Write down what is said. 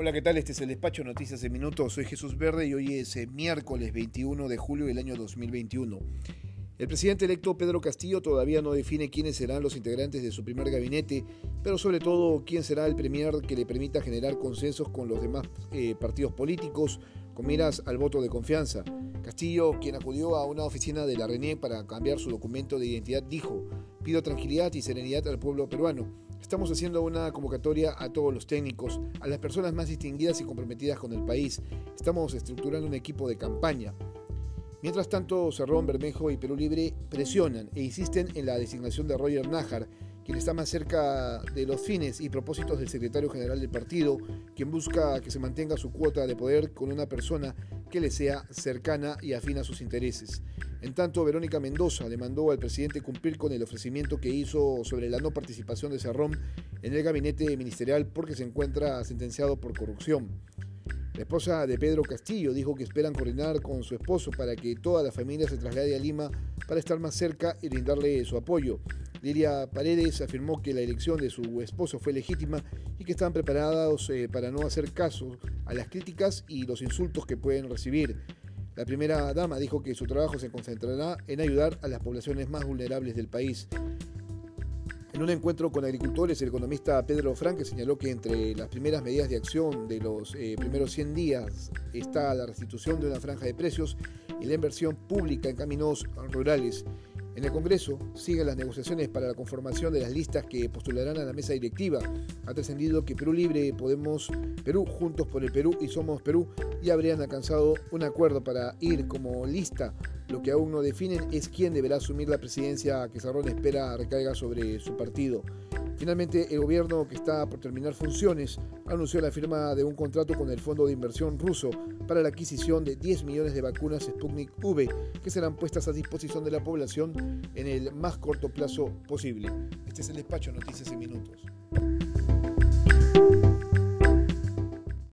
Hola, ¿qué tal? Este es el despacho Noticias de Minutos. Soy Jesús Verde y hoy es eh, miércoles 21 de julio del año 2021. El presidente electo Pedro Castillo todavía no define quiénes serán los integrantes de su primer gabinete, pero sobre todo quién será el premier que le permita generar consensos con los demás eh, partidos políticos con miras al voto de confianza. Castillo, quien acudió a una oficina de la RENIEC para cambiar su documento de identidad, dijo, pido tranquilidad y serenidad al pueblo peruano. Estamos haciendo una convocatoria a todos los técnicos, a las personas más distinguidas y comprometidas con el país. Estamos estructurando un equipo de campaña. Mientras tanto, Cerrón, Bermejo y Perú Libre presionan e insisten en la designación de Roger Nájar, quien está más cerca de los fines y propósitos del secretario general del partido, quien busca que se mantenga su cuota de poder con una persona que le sea cercana y afina a sus intereses. En tanto, Verónica Mendoza demandó al presidente cumplir con el ofrecimiento que hizo sobre la no participación de Cerrón en el gabinete ministerial porque se encuentra sentenciado por corrupción. La esposa de Pedro Castillo dijo que esperan coordinar con su esposo para que toda la familia se traslade a Lima para estar más cerca y brindarle su apoyo. Lidia Paredes afirmó que la elección de su esposo fue legítima y que están preparados eh, para no hacer caso a las críticas y los insultos que pueden recibir. La primera dama dijo que su trabajo se concentrará en ayudar a las poblaciones más vulnerables del país. En un encuentro con agricultores, el economista Pedro Franque señaló que entre las primeras medidas de acción de los eh, primeros 100 días está la restitución de una franja de precios y la inversión pública en caminos rurales. En el Congreso siguen las negociaciones para la conformación de las listas que postularán a la mesa directiva. Ha trascendido que Perú Libre, Podemos, Perú, Juntos por el Perú y Somos Perú ya habrían alcanzado un acuerdo para ir como lista. Lo que aún no definen es quién deberá asumir la presidencia que Sarrón espera recaiga sobre su partido. Finalmente, el gobierno que está por terminar funciones anunció la firma de un contrato con el Fondo de Inversión ruso para la adquisición de 10 millones de vacunas Sputnik V que serán puestas a disposición de la población en el más corto plazo posible. Este es el despacho Noticias en Minutos.